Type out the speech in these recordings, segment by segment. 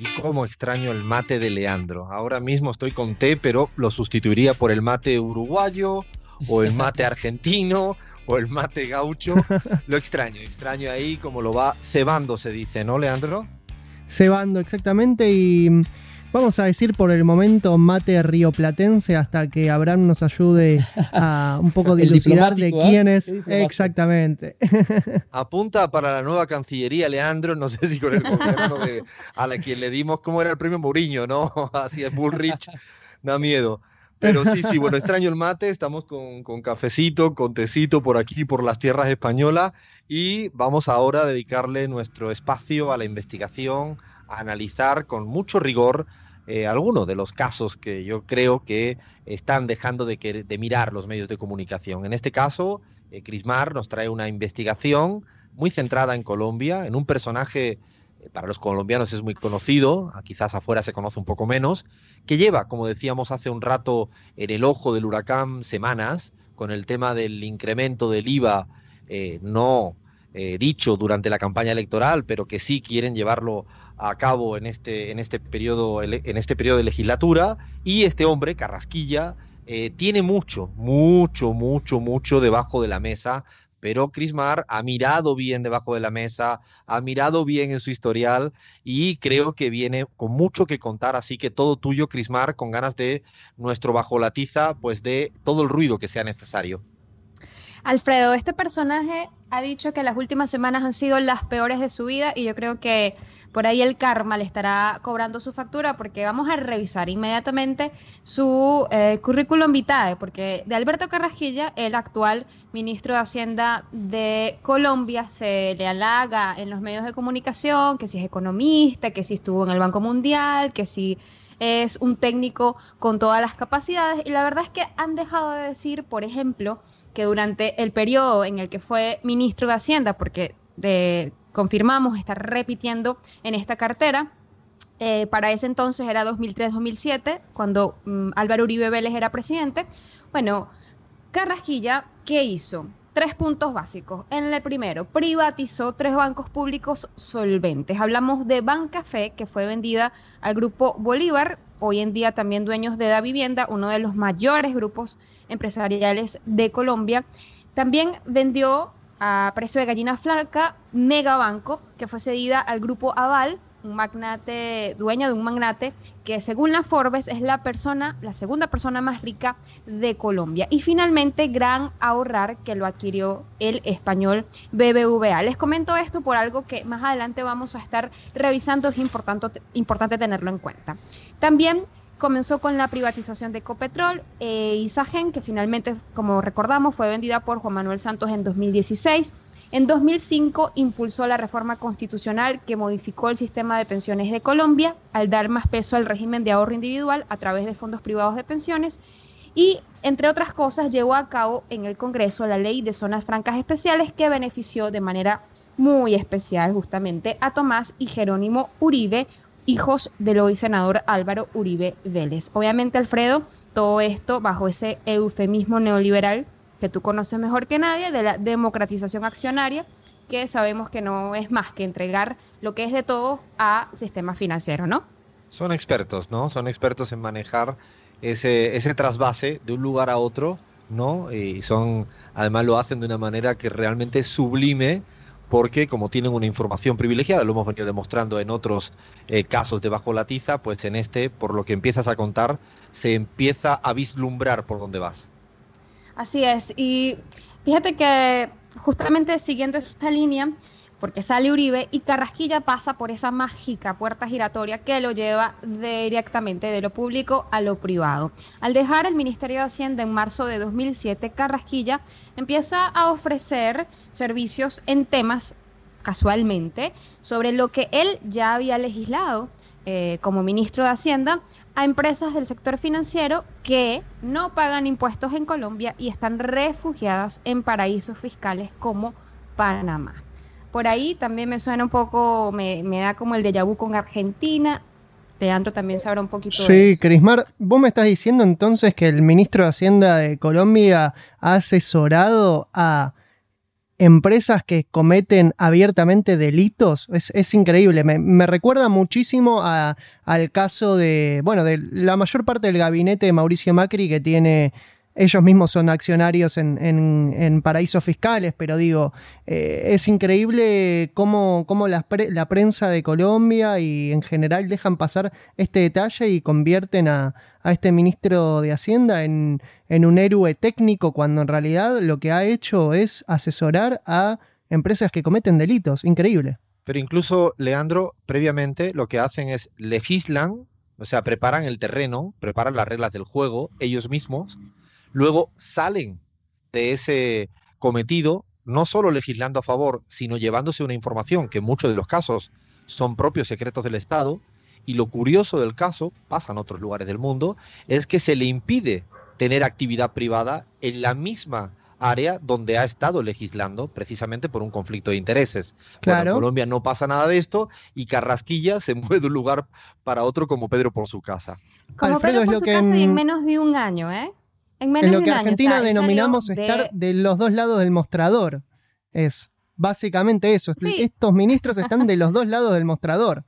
Y cómo extraño el mate de Leandro. Ahora mismo estoy con té, pero lo sustituiría por el mate uruguayo o el mate argentino o el mate gaucho. Lo extraño, extraño ahí como lo va cebando, se dice, ¿no, Leandro? Cebando, exactamente. Y vamos a decir por el momento mate rioplatense hasta que Abraham nos ayude a un poco dilucidar de ¿eh? quién es. Exactamente. Apunta para la nueva Cancillería, Leandro, no sé si con el gobierno a la quien le dimos, ¿cómo era el premio Mourinho, no? Así es, Bullrich, da miedo. Pero sí, sí, bueno, extraño el mate, estamos con, con, cafecito, con tecito por aquí, por las tierras españolas, y vamos ahora a dedicarle nuestro espacio a la investigación, a analizar con mucho rigor eh, algunos de los casos que yo creo que están dejando de, de mirar los medios de comunicación. En este caso, eh, Crismar nos trae una investigación muy centrada en Colombia, en un personaje eh, para los colombianos es muy conocido, quizás afuera se conoce un poco menos, que lleva, como decíamos hace un rato, en el ojo del huracán semanas, con el tema del incremento del IVA eh, no dicho durante la campaña electoral, pero que sí quieren llevarlo a cabo en este, en este, periodo, en este periodo de legislatura, y este hombre, Carrasquilla, tiene mucho, mucho, mucho, mucho debajo de la mesa pero Crismar ha mirado bien debajo de la mesa, ha mirado bien en su historial y creo que viene con mucho que contar, así que todo tuyo, Crismar, con ganas de nuestro bajo la tiza, pues de todo el ruido que sea necesario. Alfredo, este personaje ha dicho que las últimas semanas han sido las peores de su vida y yo creo que por ahí el karma le estará cobrando su factura porque vamos a revisar inmediatamente su eh, currículum vitae, porque de Alberto Carrasquilla, el actual ministro de Hacienda de Colombia, se le halaga en los medios de comunicación que si es economista, que si estuvo en el Banco Mundial, que si es un técnico con todas las capacidades y la verdad es que han dejado de decir, por ejemplo, que durante el periodo en el que fue ministro de Hacienda, porque de, confirmamos estar repitiendo en esta cartera. Eh, para ese entonces era 2003-2007, cuando mm, Álvaro Uribe Vélez era presidente. Bueno, Carrasquilla, ¿qué hizo? Tres puntos básicos. En el primero, privatizó tres bancos públicos solventes. Hablamos de Bancafé, que fue vendida al grupo Bolívar, hoy en día también dueños de Da Vivienda, uno de los mayores grupos empresariales de Colombia. También vendió a precio de gallina flaca, Megabanco, que fue cedida al grupo Aval, un magnate, dueña de un magnate, que según la Forbes es la persona, la segunda persona más rica de Colombia. Y finalmente, Gran Ahorrar, que lo adquirió el español BBVA. Les comento esto por algo que más adelante vamos a estar revisando, es importante, importante tenerlo en cuenta. También comenzó con la privatización de Ecopetrol e Isagen, que finalmente, como recordamos, fue vendida por Juan Manuel Santos en 2016. En 2005 impulsó la reforma constitucional que modificó el sistema de pensiones de Colombia al dar más peso al régimen de ahorro individual a través de fondos privados de pensiones y, entre otras cosas, llevó a cabo en el Congreso la ley de zonas francas especiales que benefició de manera muy especial justamente a Tomás y Jerónimo Uribe, hijos del hoy senador Álvaro Uribe Vélez. Obviamente, Alfredo, todo esto bajo ese eufemismo neoliberal que tú conoces mejor que nadie de la democratización accionaria, que sabemos que no es más que entregar lo que es de todo a sistema financiero, ¿no? Son expertos, ¿no? Son expertos en manejar ese, ese trasvase de un lugar a otro, ¿no? Y son, además lo hacen de una manera que realmente sublime porque como tienen una información privilegiada, lo hemos venido demostrando en otros eh, casos de bajo la tiza, pues en este, por lo que empiezas a contar, se empieza a vislumbrar por dónde vas. Así es, y fíjate que justamente siguiendo esta línea, porque sale Uribe y Carrasquilla pasa por esa mágica puerta giratoria que lo lleva directamente de lo público a lo privado. Al dejar el Ministerio de Hacienda en marzo de 2007, Carrasquilla empieza a ofrecer servicios en temas, casualmente, sobre lo que él ya había legislado eh, como ministro de Hacienda a empresas del sector financiero que no pagan impuestos en Colombia y están refugiadas en paraísos fiscales como Panamá. Por ahí también me suena un poco, me, da como el de vu con Argentina. Leandro también sabrá un poquito sí, de eso. Crismar, vos me estás diciendo entonces que el ministro de Hacienda de Colombia ha asesorado a empresas que cometen abiertamente delitos. Es, increíble. Me, recuerda muchísimo al caso de, bueno, de la mayor parte del gabinete de Mauricio Macri que tiene ellos mismos son accionarios en, paraísos fiscales, pero digo, eh, es increíble cómo, la, prensa de Colombia y en general dejan pasar este detalle y convierten a, este ministro de Hacienda en, un héroe técnico cuando en realidad lo que ha hecho es asesorar a empresas que cometen delitos. Increíble. Pero incluso, Leandro, previamente lo que hacen es legislan, o sea, preparan el terreno, preparan las reglas del juego ellos mismos luego salen de ese cometido, no solo legislando a favor, sino llevándose una información que en muchos de los casos son propios secretos del Estado. Y lo curioso del caso, pasa en otros lugares del mundo, es que se le impide tener actividad privada en la misma área donde ha estado legislando precisamente por un conflicto de intereses. Claro. en Colombia no pasa nada de esto y Carrasquilla se mueve de un lugar para otro como Pedro por su casa. Como Pedro por su casa y en menos de un año, ¿eh? En, lo que Argentina denominamos estar de los dos lados del mostrador. Es básicamente eso. Estos ministros están de los dos lados del mostrador.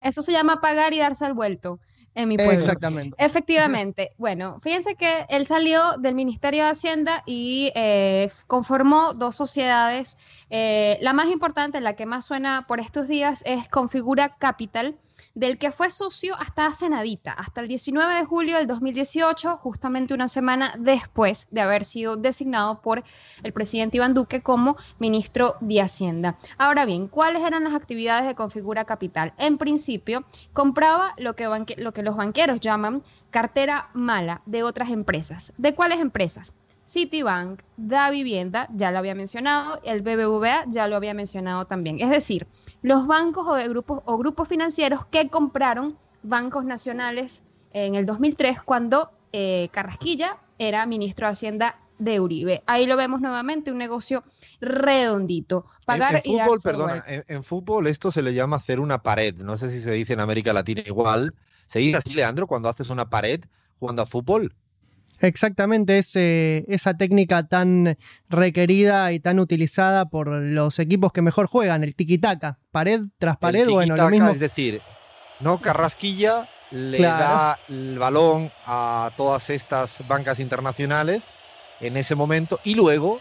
Eso se llama pagar y darse al vuelto en mi pueblo. Exactamente. Efectivamente. Bueno, fíjense que él salió del Ministerio de Hacienda y eh, conformó dos sociedades. Eh, la más importante, la que más suena por estos días, es Configura Capital del que fue socio hasta hace hasta el 19 de julio del 2018, justamente una semana después de haber sido designado por el presidente Iván Duque como ministro de Hacienda. Ahora bien, ¿cuáles eran las actividades de Configura Capital? En principio, compraba lo que los banqueros llaman cartera mala de otras empresas. ¿De cuáles empresas? Citibank, Da Vivienda, ya lo había mencionado, el BBVA ya lo había mencionado también. Es decir, los bancos o, de grupos, o grupos financieros que compraron bancos nacionales en el 2003 cuando eh, Carrasquilla era ministro de Hacienda de Uribe. Ahí lo vemos nuevamente, un negocio redondito. Pagar en, fútbol, perdona, en, fútbol esto se le llama hacer una pared. No sé si se dice en América Latina igual. ¿Se dice así, Leandro, cuando haces una pared jugando a fútbol? Exactamente, ese, esa técnica tan requerida y tan utilizada por los equipos que mejor juegan, el tiki-taka, pared tras pared, bueno, lo mismo. Es decir, no Carrasquilla le da el balón a todas estas bancas internacionales en ese momento y luego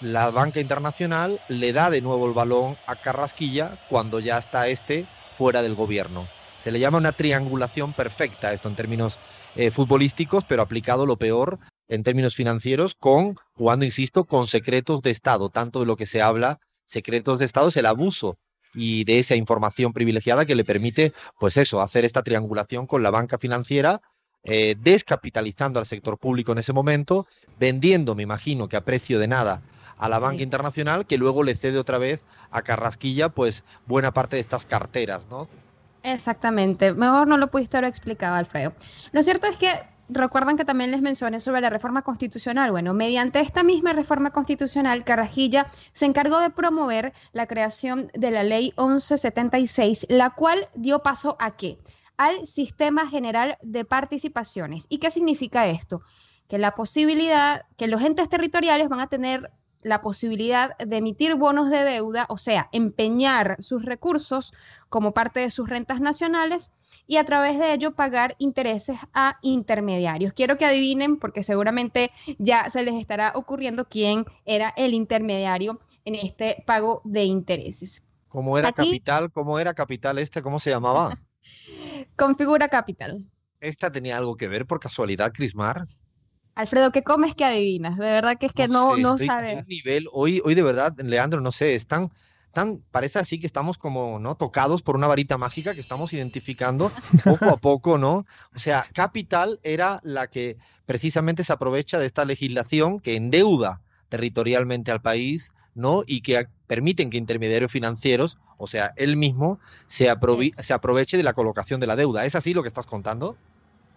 la banca internacional le da de nuevo el balón a Carrasquilla cuando ya está este fuera del gobierno. Se le llama una triangulación perfecta esto en términos eh, futbolísticos, pero aplicado lo peor en términos financieros, con, jugando, insisto, con secretos de Estado. Tanto de lo que se habla, secretos de Estado es el abuso y de esa información privilegiada que le permite, pues eso, hacer esta triangulación con la banca financiera, eh, descapitalizando al sector público en ese momento, vendiendo, me imagino que a precio de nada, a la banca internacional, que luego le cede otra vez a Carrasquilla, pues buena parte de estas carteras, ¿no? Exactamente. Mejor no lo pudiste haber explicado, Alfredo. Lo cierto es que recuerdan que también les mencioné sobre la reforma constitucional. Bueno, mediante esta misma reforma constitucional, Carrajilla se encargó de promover la creación de la ley 1176, la cual dio paso a qué? Al sistema general de participaciones. ¿Y qué significa esto? Que la posibilidad, que los entes territoriales van a tener la posibilidad de emitir bonos de deuda, o sea, empeñar sus recursos como parte de sus rentas nacionales y a través de ello pagar intereses a intermediarios. Quiero que adivinen, porque seguramente ya se les estará ocurriendo quién era el intermediario en este pago de intereses. ¿Cómo era capital? ¿Cómo era capital este? ¿Cómo se llamaba? Configura capital. ¿Esta tenía algo que ver por casualidad, Crismar? Alfredo, ¿qué comes que adivinas? De verdad que es que no, no, sabe. Nivel, hoy, hoy de verdad, Leandro, no sé, están tan, parece así que estamos como, ¿no? Tocados por una varita mágica que estamos identificando poco a poco, ¿no? O sea, Capital era la que precisamente se aprovecha de esta legislación que endeuda territorialmente al país, ¿no? Y que permiten que intermediarios financieros, o sea, él mismo, se, se aproveche de la colocación de la deuda. ¿Es así lo que estás contando?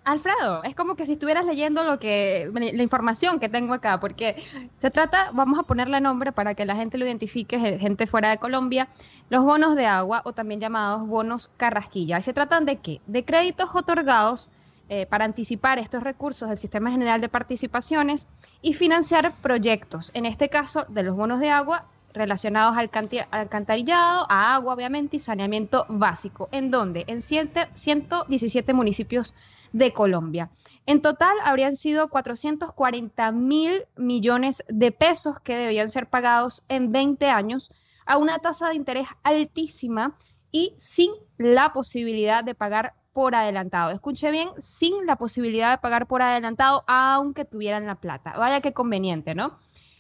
Alfredo, es como que si estuvieras leyendo lo que la información que tengo acá, porque se trata, vamos a ponerle nombre para que la gente lo identifique, gente fuera de Colombia, los bonos de agua o también llamados bonos carrasquilla. ¿Se tratan de qué? De créditos otorgados eh, para anticipar estos recursos del Sistema General de Participaciones y financiar proyectos, en este caso de los bonos de agua relacionados al alcantarillado, a agua obviamente y saneamiento básico, en donde en 117 municipios de Colombia. En total habrían sido 440 mil millones de pesos que debían ser pagados en 20 años a una tasa de interés altísima y sin la posibilidad de pagar por adelantado. Escuche bien, sin la posibilidad de pagar por adelantado, aunque tuvieran la plata. Vaya qué conveniente, ¿no?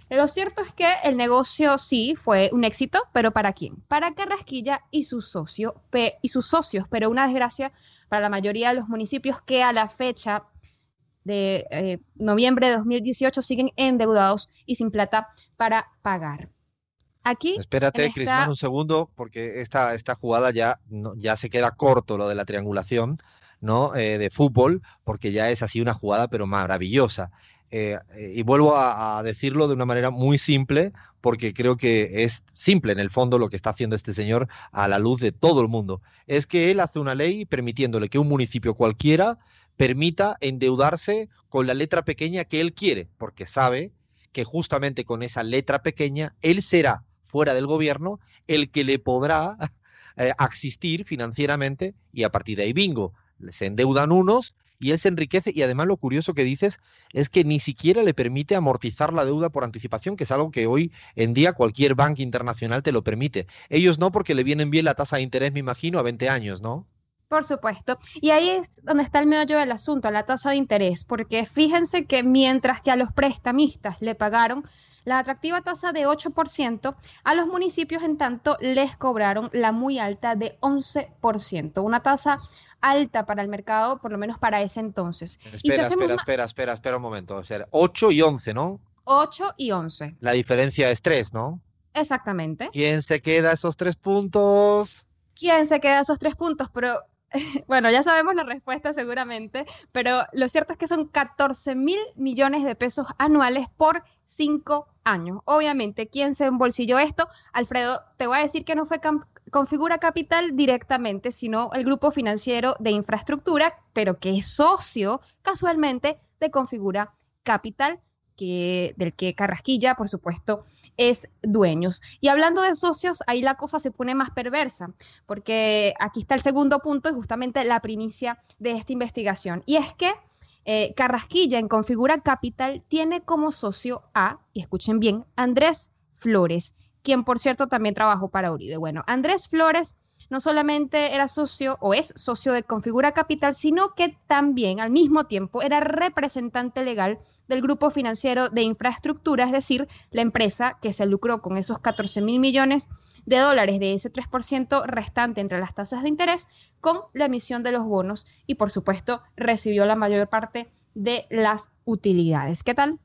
Lo cierto es que el negocio sí fue un éxito, pero ¿para quién? Para Carrasquilla y, su socio, y sus socios, pero una desgracia para la mayoría de los municipios que a la fecha de eh, noviembre de 2018 siguen endeudados y sin plata para pagar. Aquí. Espérate, Crisman, un segundo, porque esta, esta jugada ya, ya se queda corto lo de la triangulación. ¿no? Eh, de fútbol, porque ya es así una jugada, pero maravillosa. Eh, y vuelvo a, decirlo de una manera muy simple, porque creo que es simple en el fondo lo que está haciendo este señor a la luz de todo el mundo. Es que él hace una ley permitiéndole que un municipio cualquiera permita endeudarse con la letra pequeña que él quiere, porque sabe que justamente con esa letra pequeña él será fuera del gobierno el que le podrá eh, asistir financieramente y a partir de ahí bingo. Se endeudan unos y él se enriquece y además lo curioso que dices es que ni siquiera le permite amortizar la deuda por anticipación, que es algo que hoy en día cualquier banco internacional te lo permite. Ellos no porque le vienen bien la tasa de interés, me imagino, a 20 años, ¿no? Por supuesto. Y ahí es donde está el meollo del asunto, la tasa de interés, porque fíjense que mientras que a los prestamistas le pagaron la atractiva tasa de 8%, a los municipios en tanto les cobraron la muy alta de 11%, una tasa alta para el mercado, por lo menos para ese entonces. Espera, espera, espera, espera, espera un momento. O sea, 8 y 11, ¿no? 8 y 11. La diferencia es 3, ¿no? Exactamente. ¿Quién se queda esos tres puntos? ¿Quién se queda esos tres puntos? Pero bueno, ya sabemos la respuesta seguramente, pero lo cierto es que son 14 mil millones de pesos anuales por cinco años. Obviamente, ¿quién se embolsilló esto? Alfredo, te voy a decir que no fue Configura Capital directamente, sino el grupo financiero de infraestructura, pero que es socio casualmente de Configura Capital, que, del que Carrasquilla, por supuesto, es dueños. Y hablando de socios, ahí la cosa se pone más perversa, porque aquí está el segundo punto, es justamente la primicia de esta investigación. Y es que eh, Carrasquilla en Configura Capital tiene como socio a, y escuchen bien, Andrés Flores, quien por cierto también trabajó para Uribe. Bueno, Andrés Flores no solamente era socio o es socio de Configura Capital, sino que también al mismo tiempo era representante legal del grupo financiero de infraestructura, es decir, la empresa que se lucró con esos 14 mil millones de dólares de ese 3% restante entre las tasas de interés con la emisión de los bonos y por supuesto recibió la mayor parte de las utilidades. ¿Qué tal?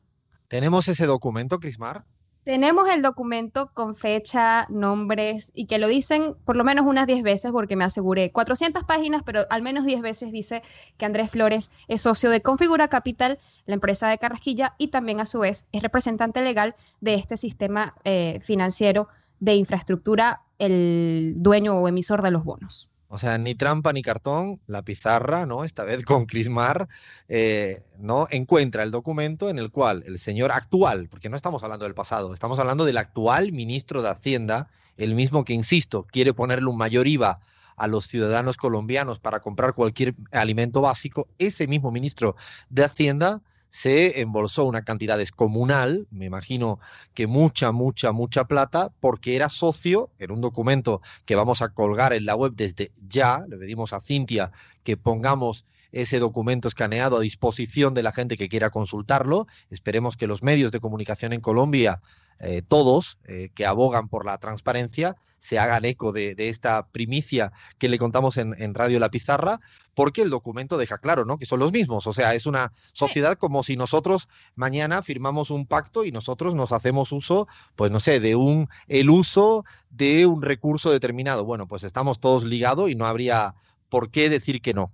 ¿Tenemos ese documento, Crismar? Tenemos el documento con fecha, nombres y que lo dicen por lo menos unas 10 veces porque me aseguré 400 páginas, pero al menos 10 veces dice que Andrés Flores es socio de Configura Capital, la empresa de Carrasquilla, y también a su vez es representante legal de este sistema eh, financiero de infraestructura, el dueño o emisor de los bonos. O sea, ni trampa ni cartón, la pizarra, ¿no? Esta vez con Crismar, eh, ¿no? Encuentra el documento en el cual el señor actual, porque no estamos hablando del pasado, estamos hablando del actual ministro de Hacienda, el mismo que, insisto, quiere ponerle un mayor IVA a los ciudadanos colombianos para comprar cualquier alimento básico, ese mismo ministro de Hacienda se embolsó una cantidad descomunal, me imagino que mucha, mucha, mucha plata, porque era socio en un documento que vamos a colgar en la web desde ya. Le pedimos a Cintia que pongamos ese documento escaneado a disposición de la gente que quiera consultarlo. Esperemos que los medios de comunicación en Colombia, eh, todos eh, que abogan por la transparencia, se hagan eco de, esta primicia que le contamos en, Radio La Pizarra, porque el documento deja claro, ¿no? Que son los mismos. O sea, es una sociedad como si nosotros mañana firmamos un pacto y nosotros nos hacemos uso, pues no sé, de un el uso de un recurso determinado. Bueno, pues estamos todos ligados y no habría por qué decir que no.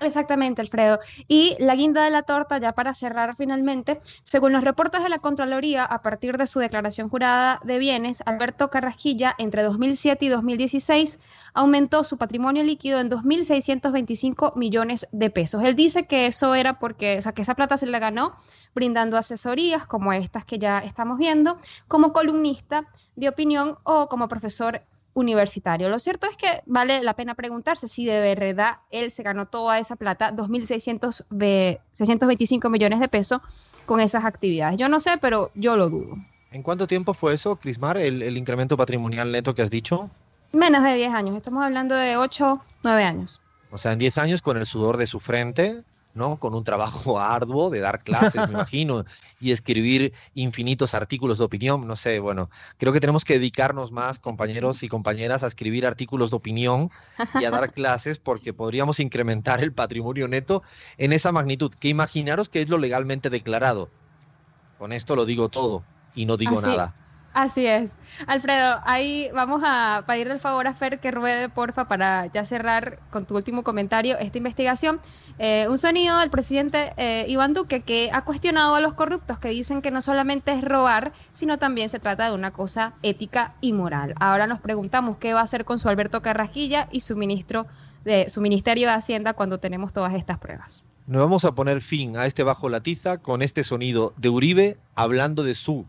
Exactamente, Alfredo. Y la guinda de la torta, ya para cerrar finalmente, según los reportes de la Contraloría, a partir de su declaración jurada de bienes, Alberto Carrasquilla, entre 2007 y 2016, aumentó su patrimonio líquido en 2.625 millones de pesos. Él dice que eso era porque, o sea, que esa plata se la ganó brindando asesorías como estas que ya estamos viendo, como columnista de opinión o como profesor universitario. Lo cierto es que vale la pena preguntarse si de verdad él se ganó toda esa plata, 2.625 millones de pesos, con esas actividades. Yo no sé, pero yo lo dudo. ¿En cuánto tiempo fue eso, Crismar, el, el incremento patrimonial neto que has dicho? Menos de 10 años, estamos hablando de 8, 9 años. O sea, en 10 años con el sudor de su frente, ¿no? Con un trabajo arduo de dar clases, me imagino, y escribir infinitos artículos de opinión, no sé, bueno, creo que tenemos que dedicarnos más, compañeros y compañeras, a escribir artículos de opinión y a dar clases porque podríamos incrementar el patrimonio neto en esa magnitud, que imaginaros que es lo legalmente declarado. Con esto lo digo todo y no digo nada. Así es. Alfredo, ahí vamos a pedirle el favor a Fer que ruede, porfa, para ya cerrar con tu último comentario esta investigación. Eh, un sonido del presidente eh, Iván Duque que ha cuestionado a los corruptos que dicen que no solamente es robar, sino también se trata de una cosa ética y moral. Ahora nos preguntamos qué va a hacer con su Alberto Carrasquilla y su ministro su Ministerio de Hacienda cuando tenemos todas estas pruebas. Nos vamos a poner fin a este bajo la tiza con este sonido de Uribe hablando de su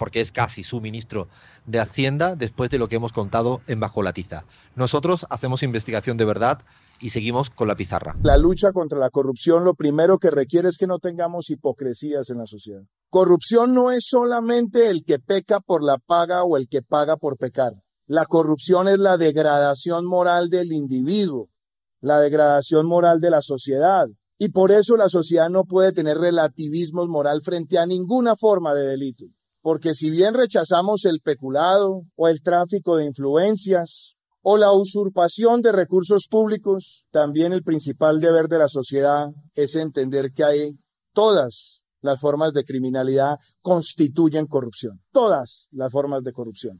porque es casi su ministro de Hacienda después de lo que hemos contado en Bajo la Tiza. Nosotros hacemos investigación de verdad y seguimos con la pizarra. La lucha contra la corrupción lo primero que requiere es que no tengamos hipocresías en la sociedad. Corrupción no es solamente el que peca por la paga o el que paga por pecar. La corrupción es la degradación moral del individuo, la degradación moral de la sociedad. Y por eso la sociedad no puede tener relativismos moral frente a ninguna forma de delito. Porque si bien rechazamos el peculado o el tráfico de influencias o la usurpación de recursos públicos, también el principal deber de la sociedad es entender que hay todas las formas de criminalidad constituyen corrupción. Todas las formas de corrupción.